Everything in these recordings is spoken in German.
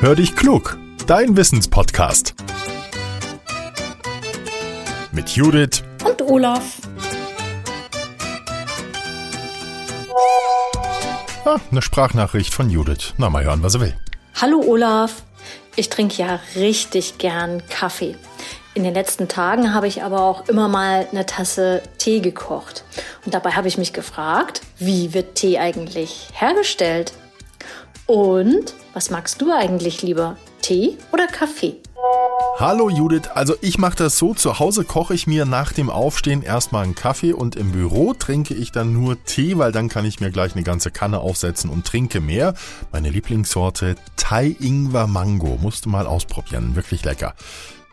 Hör dich klug, dein Wissenspodcast. Mit Judith und Olaf. Ah, eine Sprachnachricht von Judith. Na, mal hören, was er will. Hallo Olaf. Ich trinke ja richtig gern Kaffee. In den letzten Tagen habe ich aber auch immer mal eine Tasse Tee gekocht. Und dabei habe ich mich gefragt, wie wird Tee eigentlich hergestellt? Und was magst du eigentlich lieber? Tee oder Kaffee? Hallo Judith, also ich mache das so, zu Hause koche ich mir nach dem Aufstehen erstmal einen Kaffee und im Büro trinke ich dann nur Tee, weil dann kann ich mir gleich eine ganze Kanne aufsetzen und trinke mehr. Meine Lieblingssorte Thai Ingwer Mango, musst du mal ausprobieren, wirklich lecker.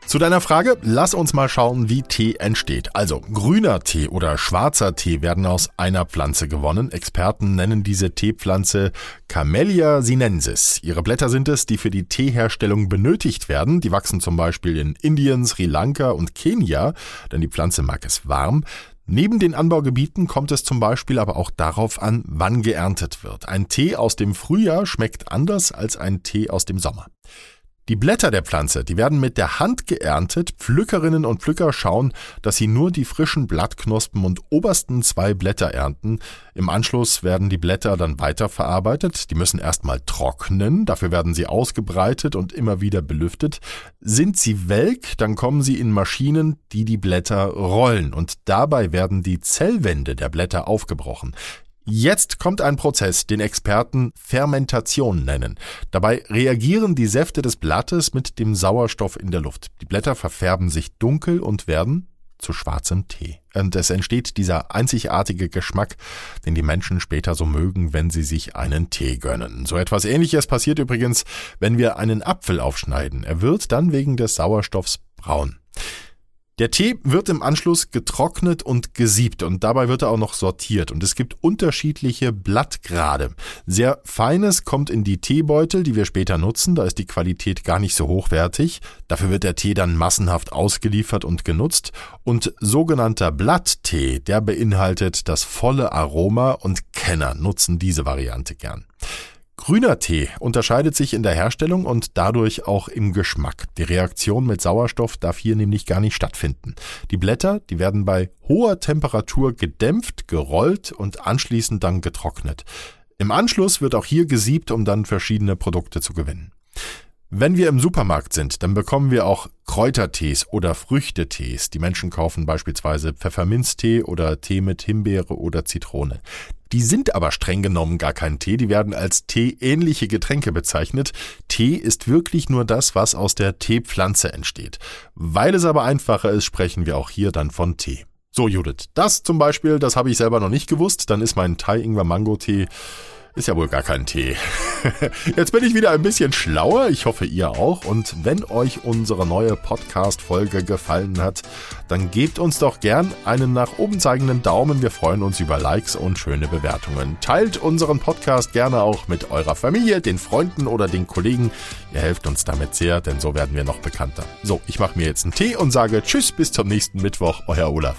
Zu deiner Frage, lass uns mal schauen, wie Tee entsteht. Also grüner Tee oder schwarzer Tee werden aus einer Pflanze gewonnen. Experten nennen diese Teepflanze Camellia sinensis. Ihre Blätter sind es, die für die Teeherstellung benötigt werden. Die wachsen zum Beispiel in Indien, Sri Lanka und Kenia, denn die Pflanze mag es warm. Neben den Anbaugebieten kommt es zum Beispiel aber auch darauf an, wann geerntet wird. Ein Tee aus dem Frühjahr schmeckt anders als ein Tee aus dem Sommer. Die Blätter der Pflanze, die werden mit der Hand geerntet. Pflückerinnen und Pflücker schauen, dass sie nur die frischen Blattknospen und obersten zwei Blätter ernten. Im Anschluss werden die Blätter dann weiterverarbeitet. Die müssen erstmal trocknen. Dafür werden sie ausgebreitet und immer wieder belüftet. Sind sie welk, dann kommen sie in Maschinen, die die Blätter rollen. Und dabei werden die Zellwände der Blätter aufgebrochen. Jetzt kommt ein Prozess, den Experten Fermentation nennen. Dabei reagieren die Säfte des Blattes mit dem Sauerstoff in der Luft. Die Blätter verfärben sich dunkel und werden zu schwarzem Tee. Und es entsteht dieser einzigartige Geschmack, den die Menschen später so mögen, wenn sie sich einen Tee gönnen. So etwas ähnliches passiert übrigens, wenn wir einen Apfel aufschneiden. Er wird dann wegen des Sauerstoffs braun. Der Tee wird im Anschluss getrocknet und gesiebt und dabei wird er auch noch sortiert und es gibt unterschiedliche Blattgrade. Sehr feines kommt in die Teebeutel, die wir später nutzen, da ist die Qualität gar nicht so hochwertig. Dafür wird der Tee dann massenhaft ausgeliefert und genutzt und sogenannter Blatttee, der beinhaltet das volle Aroma und Kenner nutzen diese Variante gern. Grüner Tee unterscheidet sich in der Herstellung und dadurch auch im Geschmack. Die Reaktion mit Sauerstoff darf hier nämlich gar nicht stattfinden. Die Blätter, die werden bei hoher Temperatur gedämpft, gerollt und anschließend dann getrocknet. Im Anschluss wird auch hier gesiebt, um dann verschiedene Produkte zu gewinnen. Wenn wir im Supermarkt sind, dann bekommen wir auch Kräutertees oder Früchtetees. Die Menschen kaufen beispielsweise Pfefferminztee oder Tee mit Himbeere oder Zitrone. Die sind aber streng genommen gar kein Tee, die werden als teeähnliche Getränke bezeichnet. Tee ist wirklich nur das, was aus der Teepflanze entsteht. Weil es aber einfacher ist, sprechen wir auch hier dann von Tee. So, Judith, das zum Beispiel, das habe ich selber noch nicht gewusst, dann ist mein Thai-Ingwer-Mango-Tee ist ja wohl gar kein Tee. Jetzt bin ich wieder ein bisschen schlauer. Ich hoffe, ihr auch. Und wenn euch unsere neue Podcast-Folge gefallen hat, dann gebt uns doch gern einen nach oben zeigenden Daumen. Wir freuen uns über Likes und schöne Bewertungen. Teilt unseren Podcast gerne auch mit eurer Familie, den Freunden oder den Kollegen. Ihr helft uns damit sehr, denn so werden wir noch bekannter. So, ich mache mir jetzt einen Tee und sage Tschüss bis zum nächsten Mittwoch. Euer Olaf.